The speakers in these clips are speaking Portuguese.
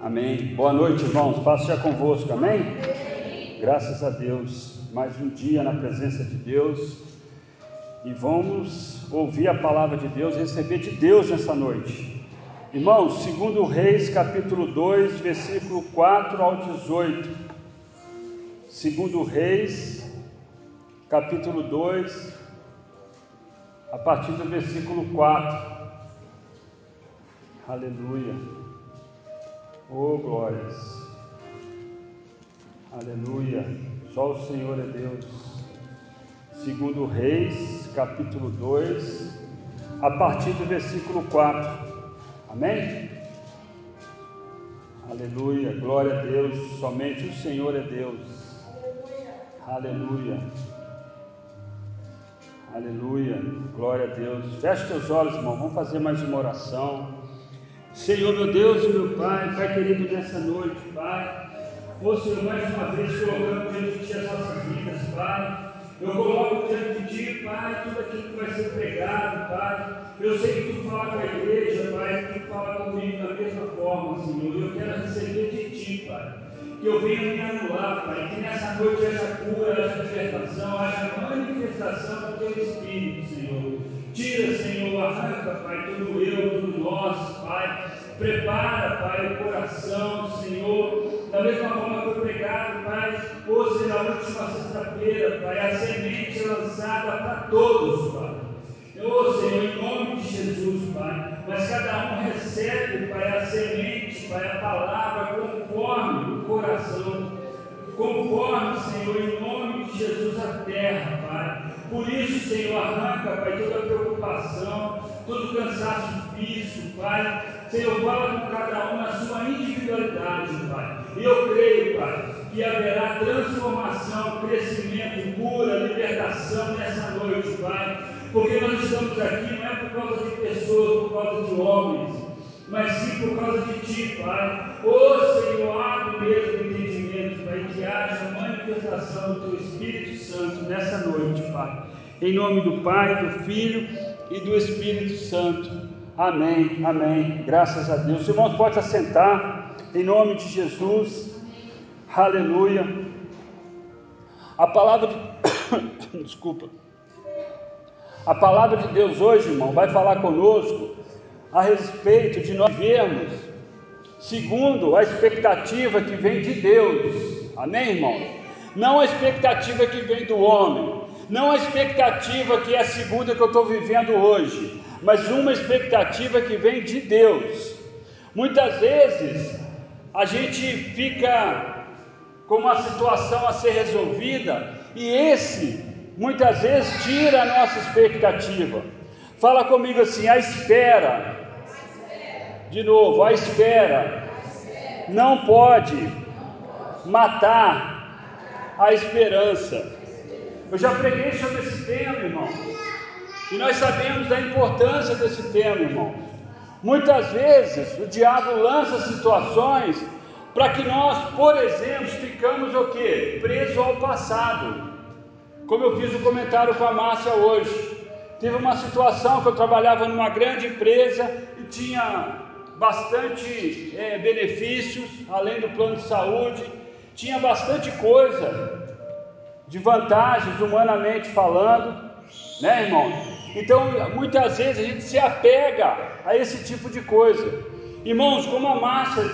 Amém. Boa noite, irmãos. Passo já convosco. Amém? Graças a Deus. Mais um dia na presença de Deus. E vamos ouvir a palavra de Deus, receber de Deus nessa noite. Irmãos, segundo Reis, capítulo 2, versículo 4 ao 18. Segundo Reis, capítulo 2, a partir do versículo 4. Aleluia. Oh, glórias. Aleluia. Só o Senhor é Deus. Segundo Reis, capítulo 2, a partir do versículo 4. Amém? Aleluia. Glória a Deus. Somente o Senhor é Deus. Aleluia. Aleluia. Glória a Deus. Feche teus olhos, irmão. Vamos fazer mais uma oração. Senhor, meu Deus e meu Pai, Pai querido, nessa noite, Pai. Ô Senhor, mais uma vez colocando diante de Ti as nossas vidas, Pai. Eu coloco diante de Ti, Pai, tudo aquilo que vai ser pregado, Pai. Eu sei que Tu fala com a igreja, Pai, que Tu fala comigo da mesma forma, Senhor. Eu quero receber de Ti, Pai. Que eu venha me anular, Pai. Que nessa noite haja cura, haja libertação, haja manifestação do Teu Espírito, Senhor. Tira, Senhor, arranca, Pai, todo eu, todo nós, Pai. Prepara, Pai, o coração, Senhor. Da mesma forma que foi pregado, Pai, hoje na última sexta-feira, Pai, a semente é lançada para todos, Pai. Oh Senhor, em nome de Jesus, Pai. Mas cada um recebe, Pai, a semente, Pai, a palavra conforme o coração. Conforme, Senhor, em nome de Jesus, a terra, Pai. Por isso, Senhor, arranca, Pai, toda preocupação, todo cansaço físico, Pai. Senhor, fala com cada um na sua individualidade, Pai. Eu creio, Pai, que haverá transformação, crescimento, cura, libertação nessa noite, Pai. Porque nós estamos aqui não é por causa de pessoas, por causa de homens, mas sim por causa de Ti, Pai. Ô oh, Senhor, abre mesmo o entendimento, Pai, que haja manifestação do Teu Espírito Santo nessa noite, Pai. Em nome do Pai, do Filho e do Espírito Santo. Amém, amém. Graças a Deus. Os irmãos, pode assentar, em nome de Jesus. Aleluia. A palavra de. Desculpa. A palavra de Deus hoje, irmão, vai falar conosco a respeito de nós vermos segundo a expectativa que vem de Deus. Amém, irmão? Não a expectativa que vem do homem, não a expectativa que é a segunda que eu estou vivendo hoje, mas uma expectativa que vem de Deus. Muitas vezes a gente fica com uma situação a ser resolvida e esse muitas vezes tira a nossa expectativa. Fala comigo assim: a espera. De novo, a espera não pode matar a esperança. Eu já preguei sobre esse tema, irmão. E nós sabemos da importância desse tema, irmão. Muitas vezes o diabo lança situações para que nós, por exemplo, ficamos o quê? Preso ao passado. Como eu fiz o um comentário com a Márcia hoje. Teve uma situação que eu trabalhava numa grande empresa e tinha bastante é, benefícios, além do plano de saúde, tinha bastante coisa de vantagens, humanamente falando, né, irmão? Então, muitas vezes a gente se apega a esse tipo de coisa. Irmãos, como a Márcia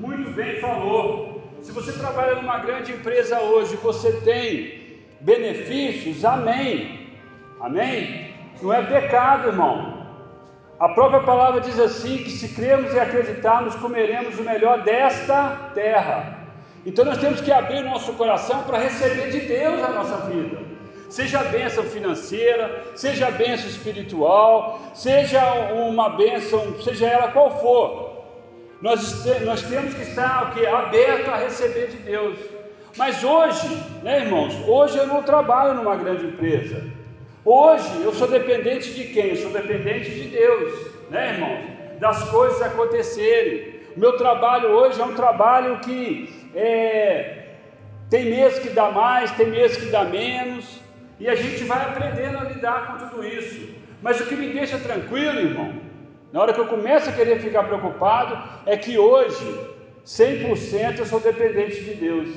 muito bem falou, se você trabalha numa grande empresa hoje, você tem benefícios, amém. Amém? Não é pecado, irmão. A própria palavra diz assim: que se cremos e acreditarmos, comeremos o melhor desta terra. Então nós temos que abrir nosso coração para receber de Deus a nossa vida. Seja bênção financeira, seja bênção espiritual, seja uma bênção, seja ela qual for. Nós, nós temos que estar o aberto a receber de Deus. Mas hoje, né, irmãos? Hoje eu não trabalho numa grande empresa. Hoje eu sou dependente de quem? Eu sou dependente de Deus, né, irmãos? Das coisas acontecerem. Meu trabalho hoje é um trabalho que é, tem meses que dá mais, tem meses que dá menos, e a gente vai aprendendo a lidar com tudo isso. Mas o que me deixa tranquilo, irmão, na hora que eu começo a querer ficar preocupado, é que hoje, 100% eu sou dependente de Deus.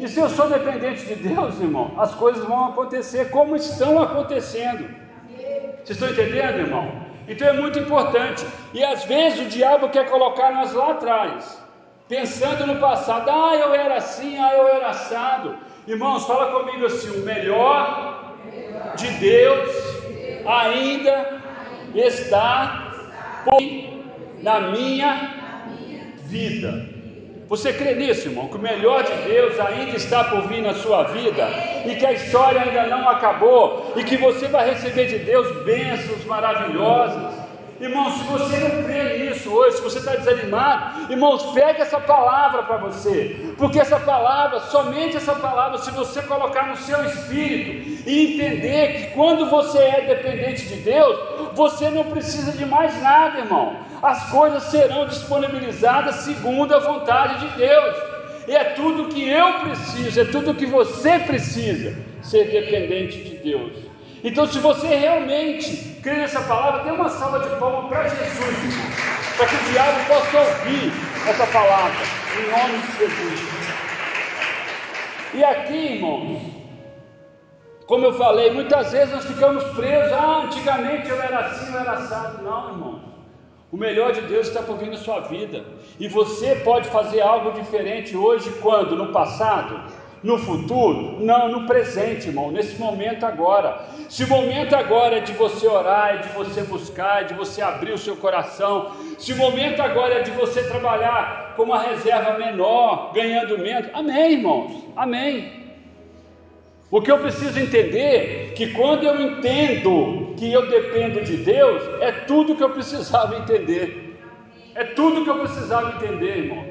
E se eu sou dependente de Deus, irmão, as coisas vão acontecer como estão acontecendo. Vocês estão entendendo, irmão? Então é muito importante. E às vezes o diabo quer colocar nós lá atrás, pensando no passado, ah, eu era assim, ah, eu era assado. Irmãos, fala comigo assim: o melhor de Deus ainda está por na minha vida. Você crê nisso, irmão? Que o melhor de Deus ainda está por vir na sua vida e que a história ainda não acabou e que você vai receber de Deus bênçãos maravilhosas. Irmão, se você não crê nisso hoje, se você está desanimado, irmãos, pegue essa palavra para você, porque essa palavra, somente essa palavra, se você colocar no seu espírito e entender que quando você é dependente de Deus, você não precisa de mais nada, irmão. As coisas serão disponibilizadas segundo a vontade de Deus. E é tudo que eu preciso, é tudo que você precisa, ser dependente de Deus. Então, se você realmente crê nessa palavra, dê uma salva de palmas para Jesus, para que o diabo possa ouvir essa palavra, em nome de Jesus. E aqui, irmãos, como eu falei, muitas vezes nós ficamos presos, ah, antigamente eu era assim, eu era assado. Não, irmão. O melhor de Deus está por vir na sua vida. E você pode fazer algo diferente hoje, quando? No passado? No futuro? Não, no presente, irmão, nesse momento agora. Se o momento agora é de você orar, é de você buscar, é de você abrir o seu coração, se o momento agora é de você trabalhar com uma reserva menor, ganhando menos, amém, irmãos, amém. O que eu preciso entender que quando eu entendo que eu dependo de Deus, é tudo que eu precisava entender. É tudo que eu precisava entender, irmãos.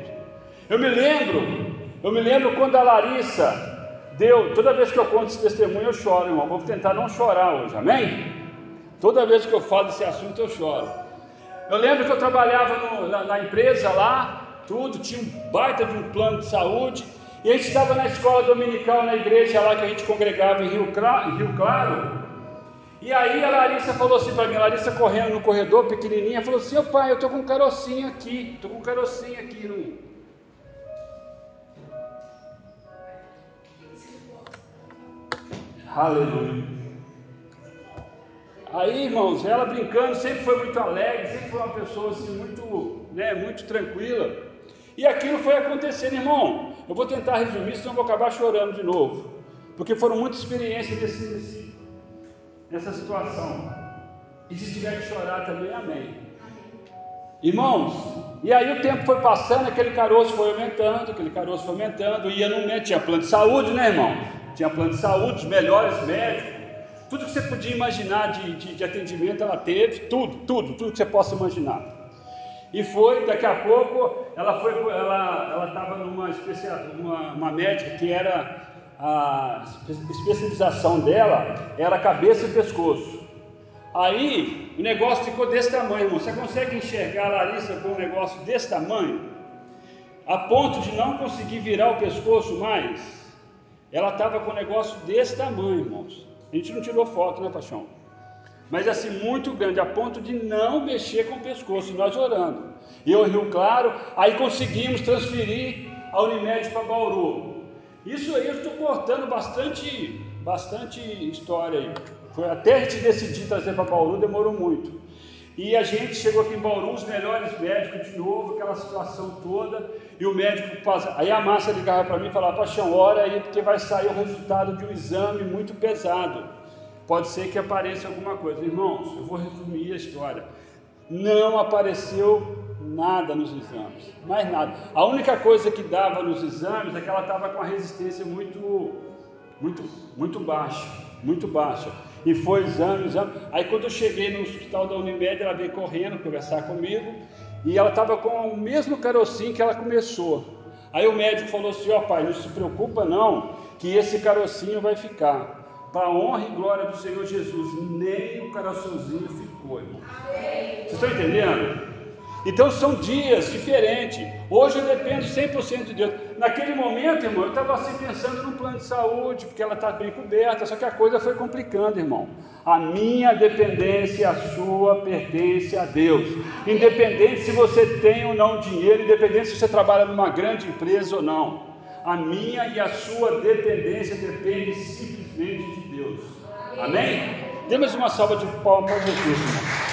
Eu me lembro eu me lembro quando a Larissa deu, toda vez que eu conto esse testemunho eu choro, irmão. Vou tentar não chorar hoje, amém? Toda vez que eu falo desse assunto eu choro. Eu lembro que eu trabalhava no, na, na, empresa lá, tudo, tinha um baita de um plano de saúde, e a gente estava na escola dominical, na igreja lá que a gente congregava em Rio, em Rio Claro. E aí a Larissa falou assim para mim, a Larissa correndo no corredor, pequenininha, falou assim: Ô pai, eu estou com um carocinho aqui, estou com um carocinho aqui no, Aleluia. Aí, irmãos, ela brincando, sempre foi muito alegre, sempre foi uma pessoa assim, muito, né, muito tranquila. E aquilo foi acontecendo, irmão. Eu vou tentar resumir, senão eu vou acabar chorando de novo. Porque foram muitas experiências nesse, nessa situação. E se tiver que chorar também, amém. Irmãos, e aí o tempo foi passando, aquele caroço foi aumentando, aquele caroço foi aumentando, ia no médico, tinha plano de saúde, né, irmão? Tinha plano de saúde, os melhores médicos, tudo que você podia imaginar de, de, de atendimento ela teve, tudo, tudo, tudo que você possa imaginar. E foi, daqui a pouco, ela foi, ela estava numa especial, uma, uma médica que era a especialização dela era cabeça e pescoço. Aí o negócio ficou desse tamanho, irmão. Você consegue enxergar a Larissa com um negócio desse tamanho? A ponto de não conseguir virar o pescoço mais? Ela estava com um negócio desse tamanho, irmãos. A gente não tirou foto, né, Paixão? Mas assim, muito grande, a ponto de não mexer com o pescoço, nós orando. E eu Rio Claro, aí conseguimos transferir a Unimed para Bauru. Isso aí eu estou cortando bastante, bastante história aí. Foi até a gente decidir trazer para Bauru, demorou muito. E a gente chegou aqui em Bauru, os melhores médicos de novo, aquela situação toda, e o médico passa. Aí a massa ligava para mim e falava, Paixão, ora aí, porque vai sair o resultado de um exame muito pesado. Pode ser que apareça alguma coisa. Irmãos, eu vou resumir a história. Não apareceu nada nos exames, mais nada. A única coisa que dava nos exames é que ela estava com a resistência muito, muito, muito baixa, muito baixa. E foi exame, exame. Aí quando eu cheguei no hospital da Unimed, ela veio correndo conversar comigo. E ela estava com o mesmo carocinho que ela começou. Aí o médico falou assim: Ó oh, pai, não se preocupa não, que esse carocinho vai ficar. Para a honra e glória do Senhor Jesus, nem o caroçãozinho ficou. Vocês estão entendendo? Então são dias diferentes. Hoje eu dependo 100% de Deus. Naquele momento, irmão, eu estava assim pensando no plano de saúde, porque ela está bem coberta, só que a coisa foi complicando, irmão. A minha dependência e a sua pertence a Deus. Independente se você tem ou não dinheiro, independente se você trabalha numa grande empresa ou não. A minha e a sua dependência depende simplesmente de Deus. Amém? Temos uma salva de palmas para Jesus, irmão.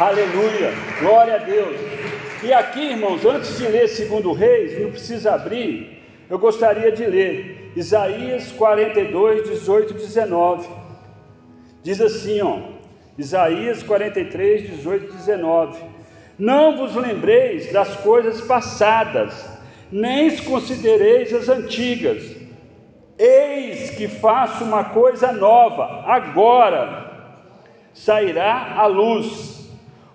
Aleluia, glória a Deus. E aqui, irmãos, antes de ler segundo Reis, não precisa abrir, eu gostaria de ler Isaías 42, 18 e 19. Diz assim, ó, Isaías 43, 18 e 19: Não vos lembreis das coisas passadas, nem considereis as antigas. Eis que faço uma coisa nova, agora sairá a luz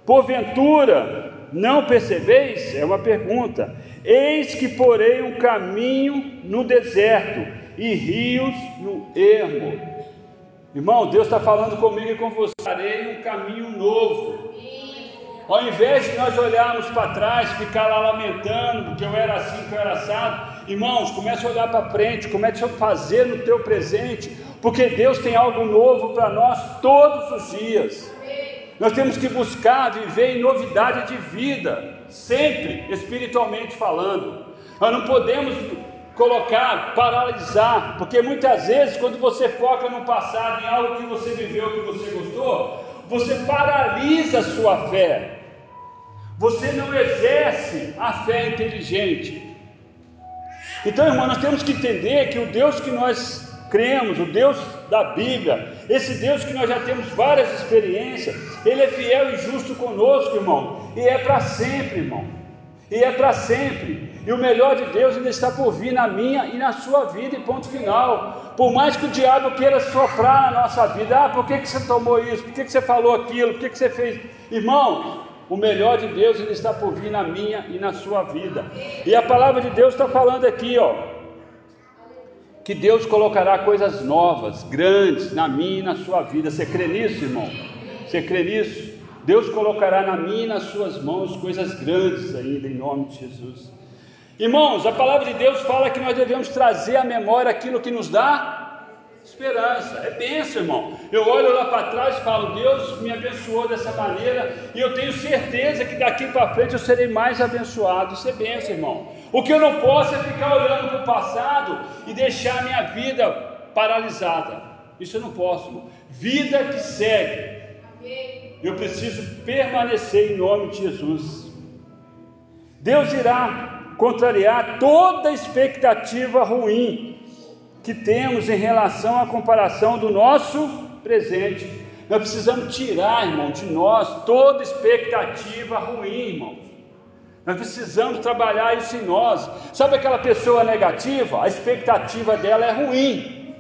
Porventura, não percebeis? É uma pergunta. Eis que porei um caminho no deserto e rios no ermo. Irmão, Deus está falando comigo e com você. Farei um caminho novo. Ao invés de nós olharmos para trás, ficar lá lamentando, porque eu era assim, que eu era assado, irmãos, comece a olhar para frente, comece a fazer no teu presente, porque Deus tem algo novo para nós todos os dias. Nós temos que buscar viver em novidade de vida, sempre espiritualmente falando. Nós não podemos colocar, paralisar, porque muitas vezes quando você foca no passado, em algo que você viveu, que você gostou, você paralisa a sua fé. Você não exerce a fé inteligente. Então, irmão, nós temos que entender que o Deus que nós cremos, o Deus da Bíblia, esse Deus que nós já temos várias experiências, Ele é fiel e justo conosco, irmão, e é para sempre, irmão, e é para sempre. E o melhor de Deus ainda está por vir na minha e na sua vida, e ponto final. Por mais que o diabo queira soprar na nossa vida, ah, por que, que você tomou isso? Por que, que você falou aquilo? Por que, que você fez? Irmão, o melhor de Deus ainda está por vir na minha e na sua vida. E a palavra de Deus está falando aqui, ó que Deus colocará coisas novas, grandes na minha e na sua vida. Você crê nisso, irmão? Você crê nisso? Deus colocará na minha e nas suas mãos coisas grandes ainda, em nome de Jesus. Irmãos, a palavra de Deus fala que nós devemos trazer à memória aquilo que nos dá Esperança, é bênção, irmão. Eu olho lá para trás e falo, Deus me abençoou dessa maneira, e eu tenho certeza que daqui para frente eu serei mais abençoado. Isso é bênção, irmão. O que eu não posso é ficar olhando para o passado e deixar a minha vida paralisada. Isso eu não posso. Vida que segue. Eu preciso permanecer em nome de Jesus. Deus irá contrariar toda expectativa ruim que temos em relação à comparação do nosso presente. Nós precisamos tirar, irmão, de nós toda expectativa ruim, irmão. Nós precisamos trabalhar isso em nós. Sabe aquela pessoa negativa? A expectativa dela é ruim.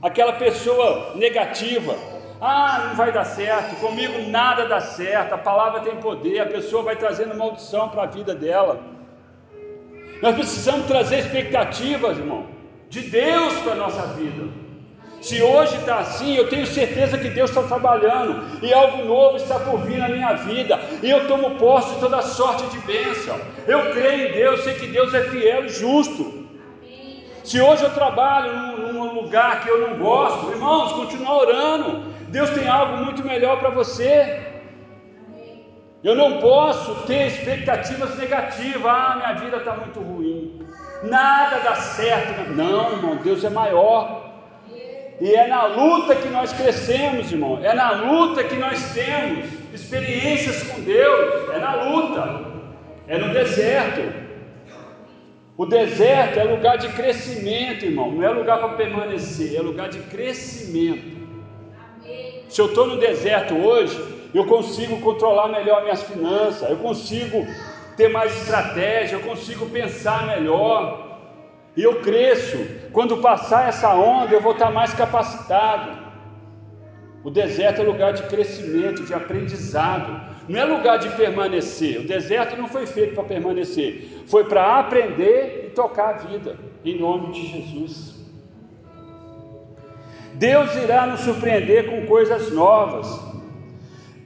Aquela pessoa negativa, ah, não vai dar certo, comigo nada dá certo, a palavra tem poder, a pessoa vai trazendo maldição para a vida dela. Nós precisamos trazer expectativas, irmão de Deus para a nossa vida. Se hoje está assim, eu tenho certeza que Deus está trabalhando e algo novo está por vir na minha vida, e eu tomo posse de toda sorte de bênção. Eu creio em Deus, sei que Deus é fiel e justo. Se hoje eu trabalho num, num lugar que eu não gosto, irmãos, continue orando. Deus tem algo muito melhor para você. Eu não posso ter expectativas negativas. Ah, minha vida está muito ruim nada dá certo. Não, irmão, Deus é maior. E é na luta que nós crescemos, irmão. É na luta que nós temos experiências com Deus. É na luta. É no deserto. O deserto é lugar de crescimento, irmão. Não é lugar para permanecer, é lugar de crescimento. Se eu estou no deserto hoje, eu consigo controlar melhor minhas finanças, eu consigo ter mais estratégia, eu consigo pensar melhor, e eu cresço. Quando passar essa onda, eu vou estar mais capacitado. O deserto é lugar de crescimento, de aprendizado, não é lugar de permanecer. O deserto não foi feito para permanecer, foi para aprender e tocar a vida, em nome de Jesus. Deus irá nos surpreender com coisas novas.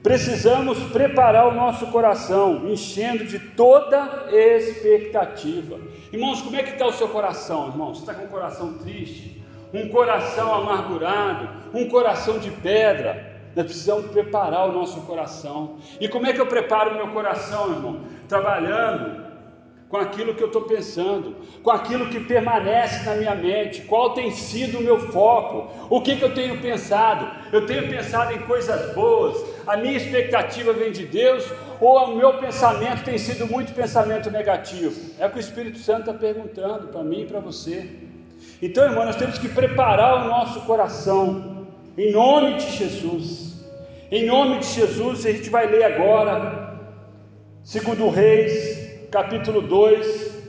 Precisamos preparar o nosso coração, enchendo de toda expectativa. Irmãos, como é que está o seu coração, irmãos? Você está com um coração triste? Um coração amargurado? Um coração de pedra? Nós precisamos preparar o nosso coração. E como é que eu preparo o meu coração, irmão? Trabalhando com aquilo que eu estou pensando, com aquilo que permanece na minha mente, qual tem sido o meu foco, o que, que eu tenho pensado. Eu tenho pensado em coisas boas, a minha expectativa vem de Deus, ou o meu pensamento tem sido muito pensamento negativo? É o que o Espírito Santo está perguntando para mim e para você. Então, irmão, nós temos que preparar o nosso coração, em nome de Jesus. Em nome de Jesus, a gente vai ler agora, segundo Reis, capítulo 2,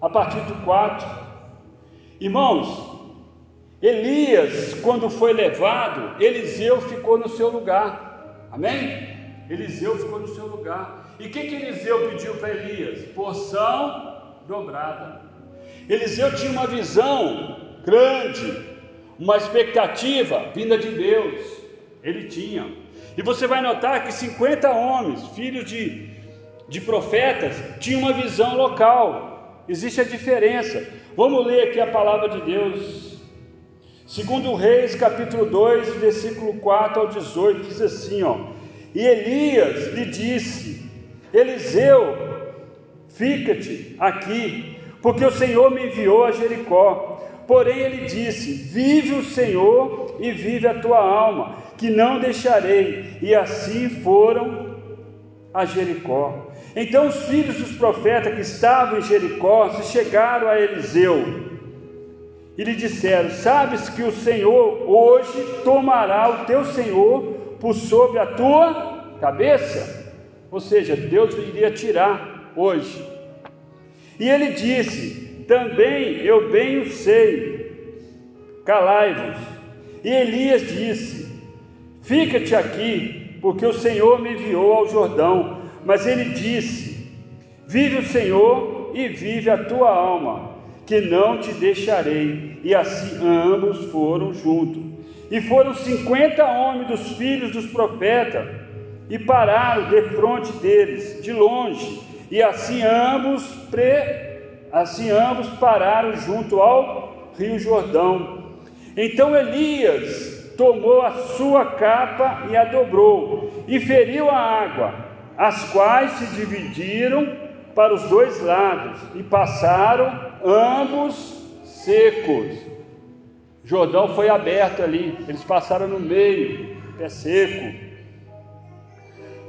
a partir do 4. Irmãos, Elias, quando foi levado, Eliseu ficou no seu lugar. Amém? Eliseu ficou no seu lugar. E o que, que Eliseu pediu para Elias? Porção dobrada. Eliseu tinha uma visão grande, uma expectativa vinda de Deus. Ele tinha. E você vai notar que 50 homens, filhos de de profetas tinha uma visão local. Existe a diferença. Vamos ler aqui a palavra de Deus. Segundo Reis, capítulo 2, versículo 4 ao 18, diz assim, ó: E Elias lhe disse: Eliseu, fica-te aqui, porque o Senhor me enviou a Jericó. Porém ele disse: Vive o Senhor e vive a tua alma, que não deixarei. E assim foram a Jericó. Então os filhos dos profetas que estavam em Jericó se chegaram a Eliseu e lhe disseram: Sabes que o Senhor hoje tomará o teu Senhor por sobre a tua cabeça? Ou seja, Deus iria tirar hoje. E ele disse: Também eu bem o sei, calai-vos. E Elias disse: Fica-te aqui, porque o Senhor me enviou ao Jordão mas ele disse: Vive o Senhor e vive a tua alma, que não te deixarei. E assim ambos foram juntos. E foram cinquenta homens dos filhos dos profetas, e pararam de frente deles, de longe. E assim ambos, pre... assim ambos pararam junto ao rio Jordão. Então Elias tomou a sua capa e a dobrou, e feriu a água as quais se dividiram para os dois lados e passaram ambos secos. Jordão foi aberto ali, eles passaram no meio, é seco.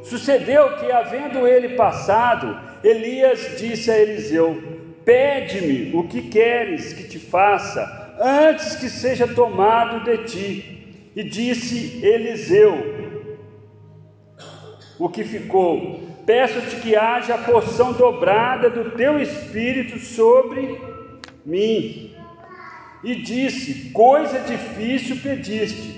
Sucedeu que, havendo ele passado, Elias disse a Eliseu: Pede-me o que queres que te faça, antes que seja tomado de ti. E disse Eliseu: o que ficou. Peço-te que haja a porção dobrada do teu espírito sobre mim. E disse: Coisa difícil pediste.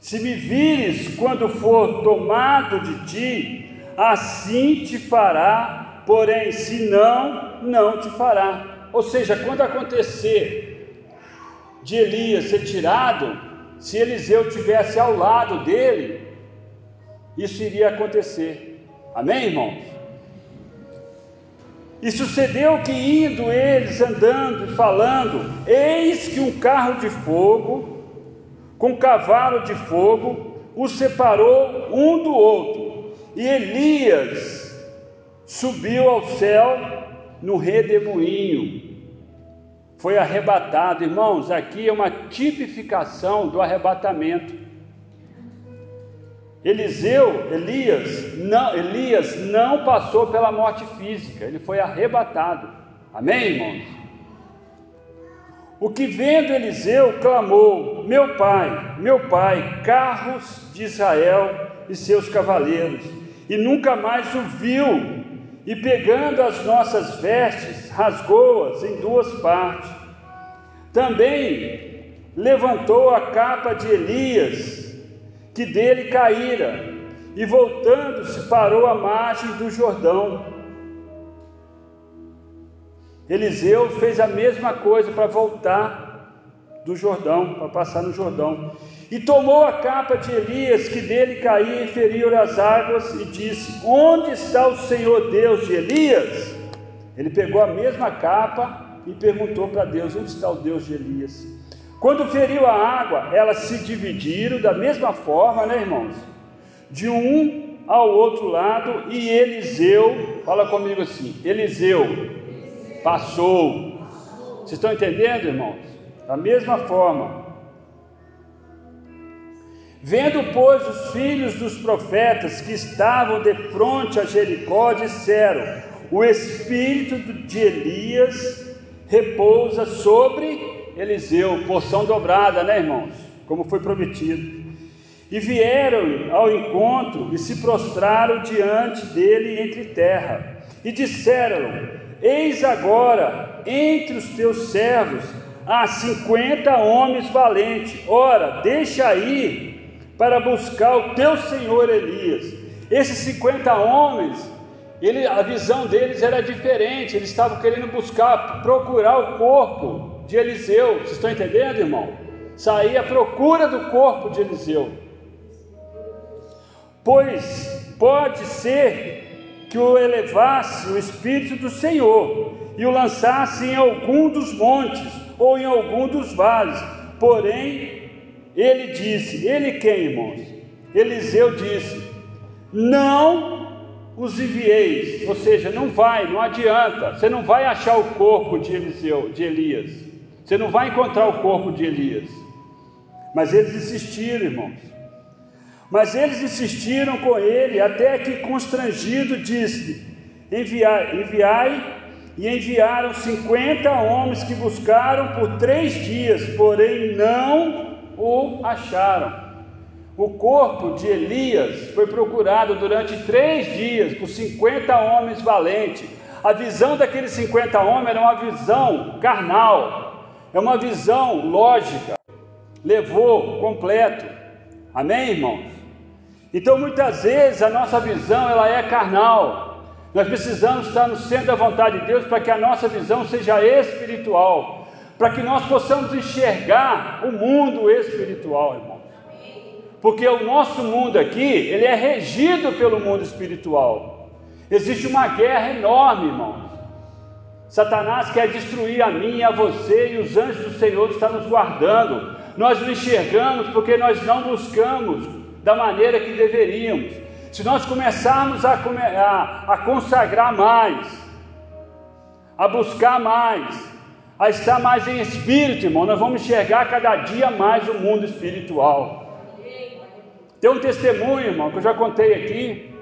Se me vires quando for tomado de ti, assim te fará, porém, se não, não te fará. Ou seja, quando acontecer de Elias ser tirado, se Eliseu tivesse ao lado dele, isso iria acontecer. Amém, irmãos? E sucedeu que, indo eles andando e falando, eis que um carro de fogo, com cavalo de fogo, os separou um do outro. E Elias subiu ao céu no redemoinho. Foi arrebatado, irmãos. Aqui é uma tipificação do arrebatamento. Eliseu, Elias, não, Elias não passou pela morte física, ele foi arrebatado. Amém, irmãos? O que vendo Eliseu clamou: Meu pai, meu pai, carros de Israel e seus cavaleiros, e nunca mais o viu. E pegando as nossas vestes, rasgou-as em duas partes. Também levantou a capa de Elias que dele caíra, e voltando-se parou à margem do Jordão. Eliseu fez a mesma coisa para voltar do Jordão, para passar no Jordão. E tomou a capa de Elias, que dele caía e feriu as águas, e disse: Onde está o Senhor Deus de Elias? Ele pegou a mesma capa e perguntou para Deus: Onde está o Deus de Elias? Quando feriu a água, elas se dividiram da mesma forma, né, irmãos? De um ao outro lado, e Eliseu, fala comigo assim: Eliseu passou. Vocês estão entendendo, irmãos? Da mesma forma. Vendo, pois, os filhos dos profetas que estavam de frente a Jericó, disseram: O espírito de Elias repousa sobre Eliseu, porção dobrada, né, irmãos? Como foi prometido. E vieram ao encontro e se prostraram diante dele entre terra. E disseram: Eis agora entre os teus servos há cinquenta homens valentes. Ora, deixa aí para buscar o teu senhor Elias. Esses cinquenta homens, ele, a visão deles era diferente. Eles estavam querendo buscar, procurar o corpo de Eliseu. Vocês estão entendendo, irmão? Sair à procura do corpo de Eliseu. Pois pode ser que o elevasse o Espírito do Senhor e o lançasse em algum dos montes ou em algum dos vales. Porém, ele disse: Ele quem, irmãos? Eliseu disse: Não os envieis, ou seja, não vai, não adianta, você não vai achar o corpo de Eliseu, de Elias, você não vai encontrar o corpo de Elias. Mas eles insistiram, irmãos. Mas eles insistiram com ele, até que constrangido disse: enviai, enviai, e enviaram cinquenta homens que buscaram por três dias, porém não o acharam. O corpo de Elias foi procurado durante três dias por cinquenta homens valentes. A visão daqueles cinquenta homens era uma visão carnal, é uma visão lógica. Levou completo. Amém, irmãos? Então muitas vezes a nossa visão ela é carnal. Nós precisamos estar no centro da vontade de Deus para que a nossa visão seja espiritual, para que nós possamos enxergar o mundo espiritual, irmão. Porque o nosso mundo aqui, ele é regido pelo mundo espiritual. Existe uma guerra enorme, irmãos. Satanás quer destruir a mim e a você, e os anjos do Senhor estão nos guardando. Nós não enxergamos porque nós não buscamos da maneira que deveríamos. Se nós começarmos a, a, a consagrar mais, a buscar mais, a estar mais em espírito, irmão, nós vamos enxergar cada dia mais o mundo espiritual. Tem um testemunho, irmão, que eu já contei aqui.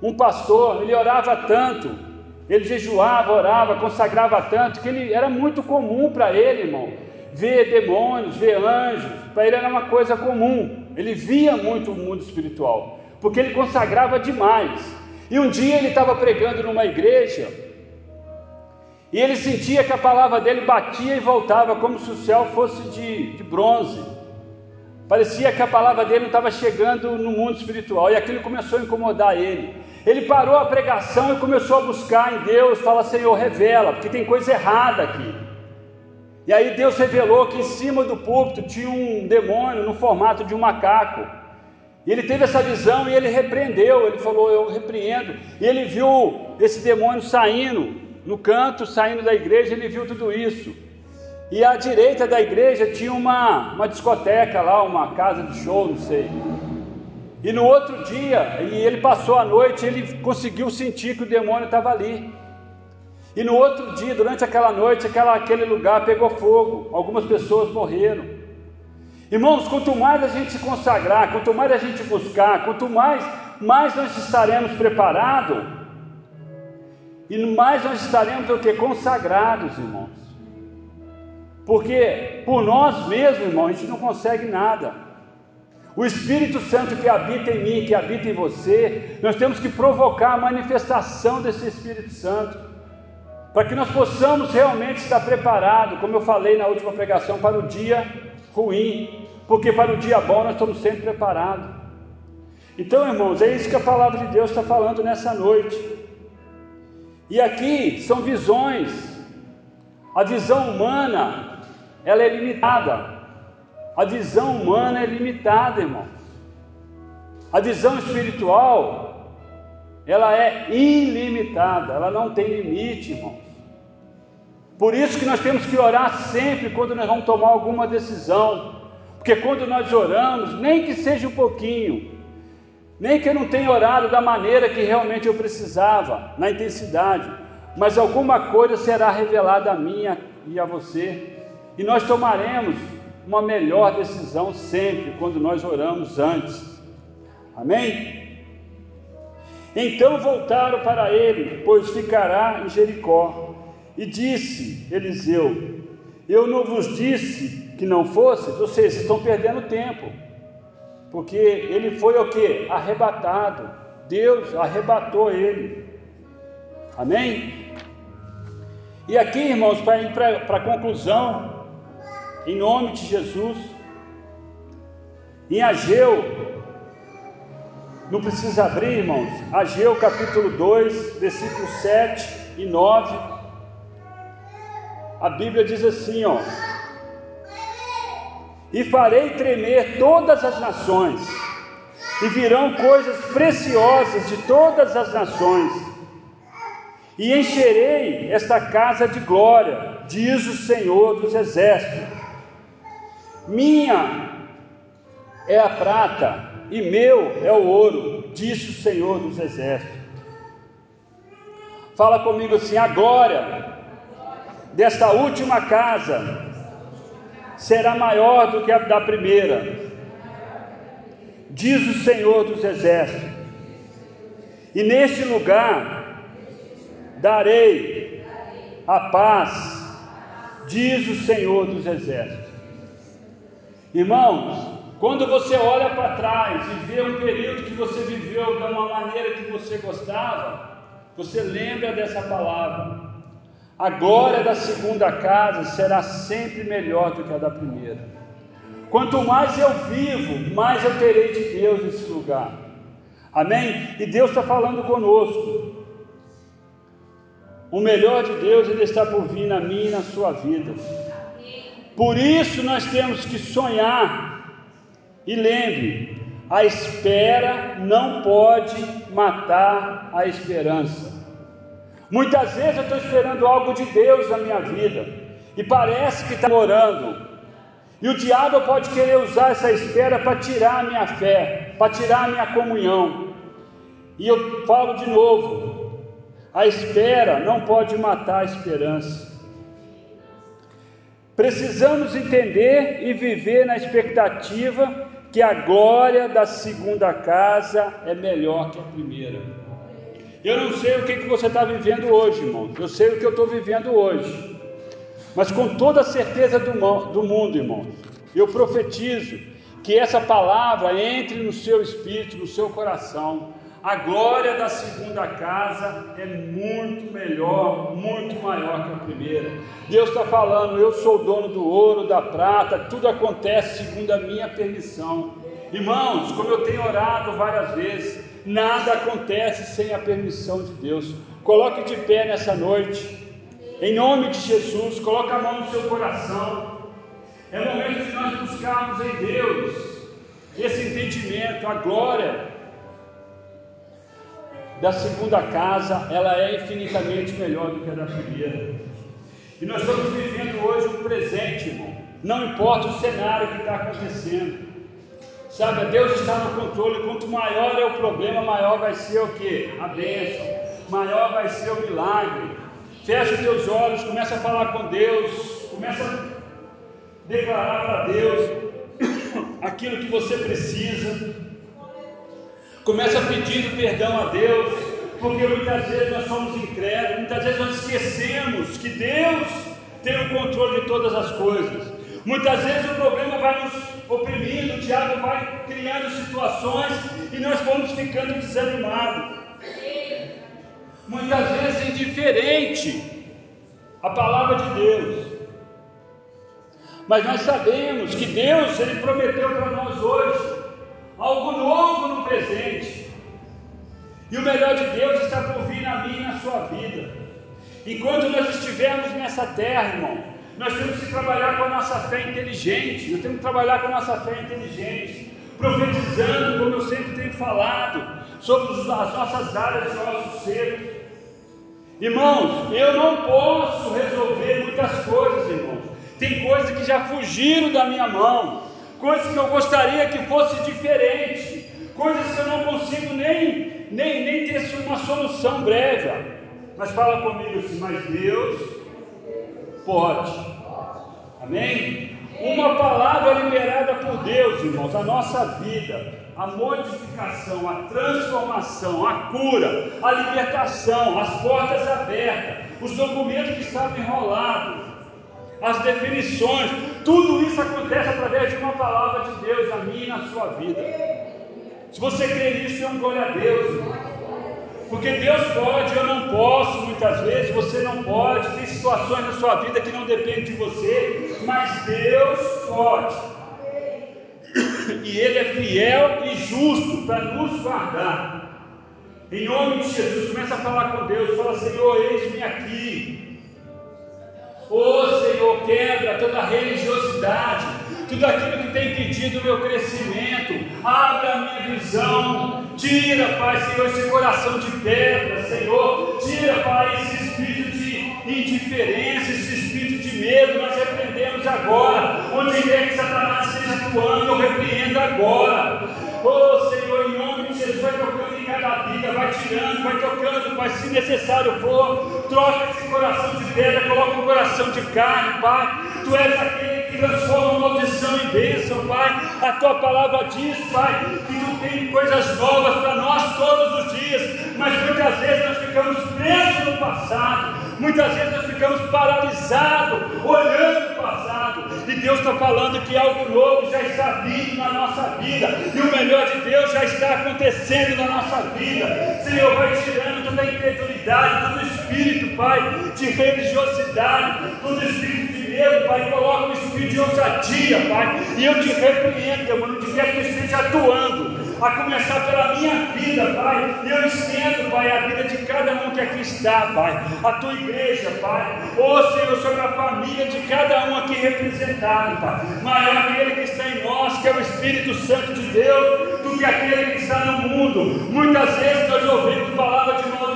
Um pastor, ele orava tanto, ele jejuava, orava, consagrava tanto, que ele era muito comum para ele, irmão, ver demônios, ver anjos, para ele era uma coisa comum. Ele via muito o mundo espiritual, porque ele consagrava demais. E um dia ele estava pregando numa igreja, e ele sentia que a palavra dele batia e voltava, como se o céu fosse de, de bronze. Parecia que a palavra dele não estava chegando no mundo espiritual, e aquilo começou a incomodar ele. Ele parou a pregação e começou a buscar em Deus, fala: Senhor, revela, porque tem coisa errada aqui. E aí Deus revelou que em cima do púlpito tinha um demônio no formato de um macaco. E ele teve essa visão e ele repreendeu, ele falou: Eu repreendo. E ele viu esse demônio saindo no canto, saindo da igreja, ele viu tudo isso. E à direita da igreja tinha uma, uma discoteca lá, uma casa de show, não sei. E no outro dia, e ele passou a noite, ele conseguiu sentir que o demônio estava ali. E no outro dia, durante aquela noite, aquela, aquele lugar pegou fogo, algumas pessoas morreram. Irmãos, quanto mais a gente se consagrar, quanto mais a gente buscar, quanto mais, mais nós estaremos preparados, e mais nós estaremos o que? Consagrados, irmãos. Porque por nós mesmos, irmãos, a gente não consegue nada. O Espírito Santo que habita em mim, que habita em você, nós temos que provocar a manifestação desse Espírito Santo para que nós possamos realmente estar preparados, como eu falei na última pregação, para o dia ruim, porque para o dia bom nós estamos sempre preparados. Então, irmãos, é isso que a palavra de Deus está falando nessa noite. E aqui são visões. A visão humana, ela é limitada. A visão humana é limitada, irmão. A visão espiritual, ela é ilimitada, ela não tem limite, irmão. Por isso que nós temos que orar sempre quando nós vamos tomar alguma decisão. Porque quando nós oramos, nem que seja um pouquinho, nem que eu não tenha orado da maneira que realmente eu precisava, na intensidade, mas alguma coisa será revelada a mim e a você, e nós tomaremos uma melhor decisão sempre quando nós oramos antes. Amém? Então voltaram para ele, pois ficará em Jericó. E disse Eliseu: Eu não vos disse que não fosse? Vocês estão perdendo tempo. Porque ele foi o que? Arrebatado. Deus arrebatou ele. Amém? E aqui, irmãos, para ir para a conclusão, em nome de Jesus. Em Ageu, não precisa abrir, irmãos, Ageu capítulo 2, versículos 7 e 9. A Bíblia diz assim, ó: E farei tremer todas as nações, e virão coisas preciosas de todas as nações, e encherei esta casa de glória, diz o Senhor dos exércitos. Minha é a prata e meu é o ouro, disse o Senhor dos Exércitos. Fala comigo assim: a glória desta última casa será maior do que a da primeira, diz o Senhor dos Exércitos. E neste lugar darei a paz, diz o Senhor dos Exércitos. Irmãos, quando você olha para trás e vê um período que você viveu de uma maneira que você gostava, você lembra dessa palavra. A glória da segunda casa será sempre melhor do que a da primeira. Quanto mais eu vivo, mais eu terei de Deus nesse lugar. Amém? E Deus está falando conosco. O melhor de Deus ele está por vir na minha e na sua vida. Por isso nós temos que sonhar. E lembre, a espera não pode matar a esperança. Muitas vezes eu estou esperando algo de Deus na minha vida e parece que está morando. E o diabo pode querer usar essa espera para tirar a minha fé, para tirar a minha comunhão. E eu falo de novo: a espera não pode matar a esperança. Precisamos entender e viver na expectativa que a glória da segunda casa é melhor que a primeira. Eu não sei o que, você está vivendo hoje, irmão. Eu sei o que eu estou vivendo hoje. Mas com toda a certeza do mundo, irmão, eu profetizo que essa palavra entre no seu espírito, no seu coração, a glória da segunda casa é muito melhor, muito maior que a primeira. Deus está falando: eu sou dono do ouro, da prata, tudo acontece segundo a minha permissão. Irmãos, como eu tenho orado várias vezes, nada acontece sem a permissão de Deus. Coloque de pé nessa noite, em nome de Jesus, coloque a mão no seu coração. É momento de nós buscarmos em Deus esse entendimento, a glória da segunda casa, ela é infinitamente melhor do que a da primeira. E nós estamos vivendo hoje um presente, irmão. Não importa o cenário que está acontecendo. Sabe, Deus está no controle. Quanto maior é o problema, maior vai ser o que? A bênção. Maior vai ser o milagre. Fecha os teus olhos, começa a falar com Deus, começa a declarar para Deus aquilo que você precisa. Começa pedindo perdão a Deus, porque muitas vezes nós somos incrédulos, muitas vezes nós esquecemos que Deus tem o controle de todas as coisas. Muitas vezes o problema vai nos oprimindo, o diabo vai criando situações e nós vamos ficando desanimados. Muitas vezes indiferente à palavra de Deus. Mas nós sabemos que Deus, Ele prometeu para nós hoje algo novo no presente. E o melhor de Deus está por vir na minha e na sua vida. Enquanto nós estivermos nessa terra, irmão, Nós temos que trabalhar com a nossa fé inteligente, nós temos que trabalhar com a nossa fé inteligente, profetizando, como eu sempre tenho falado, sobre as nossas áreas de nosso ser. Irmãos, eu não posso resolver muitas coisas, irmãos. Tem coisas que já fugiram da minha mão, coisas que eu gostaria que fosse diferente, coisas que eu não consigo nem, nem, nem ter uma solução breve. Mas fala comigo assim, mas Deus pode. Amém? Uma palavra liberada por Deus, irmãos, a nossa vida, a modificação, a transformação, a cura, a libertação, as portas abertas, os documentos que estavam enrolados, as definições, tudo isso acontece através de uma palavra de Deus na minha e na sua vida. Se você crê nisso, é um glória a Deus. Porque Deus pode, eu não posso, muitas vezes você não pode, tem situações na sua vida que não dependem de você, mas Deus pode. E Ele é fiel e justo para nos guardar. Em nome de Jesus, começa a falar com Deus, fala, Senhor, eis-me aqui. Oh Senhor, quebra toda religiosidade, tudo aquilo que tem impedido o meu crescimento, abre a minha visão, tira, Pai, Senhor, esse coração de pedra, Senhor, tira, Pai, esse espírito de indiferença, esse espírito de medo, nós repreendemos agora, onde quer que Satanás esteja atuando, eu repreendo agora. Oh Senhor, Jesus, vai tocando em cada vida, vai tirando, vai tocando, Pai, se necessário for, troca esse coração de pedra, coloca um coração de carne, Pai. Tu és aquele que transforma maldição em bênção, Pai. A tua palavra diz, Pai, que tu tem coisas novas para nós todos os dias, mas muitas vezes nós ficamos presos no passado, muitas vezes nós ficamos paralisados, e Deus está falando que algo novo já está vindo na nossa vida, e o melhor de Deus já está acontecendo na nossa vida. Senhor, vai tirando toda a incredulidade, todo espírito, Pai, de religiosidade, todo espírito de medo, Pai, coloca um espírito de ousadia, Pai, e eu te repreendo, demônio, onde quer que esteja atuando a começar pela minha vida, Pai. Eu estendo, Pai, a vida de cada um que aqui está, Pai. A tua igreja, Pai. Ô Senhor, sobre a família de cada um aqui representado, Pai. Maior aquele que está em nós, que é o Espírito Santo de Deus, do que aquele que está no mundo. Muitas vezes nós ouvimos palavras de maldição,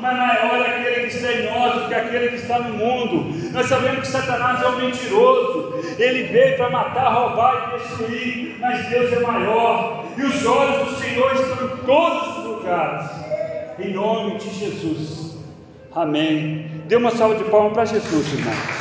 mas maior é aquele que está em nós do que aquele que está no mundo. Nós sabemos que Satanás é um mentiroso. Ele veio para matar, roubar e destruir, mas Deus é maior. E os olhos do Senhor estão em todos os lugares. Em nome de Jesus. Amém. Dê uma salva de palmas para Jesus, irmão.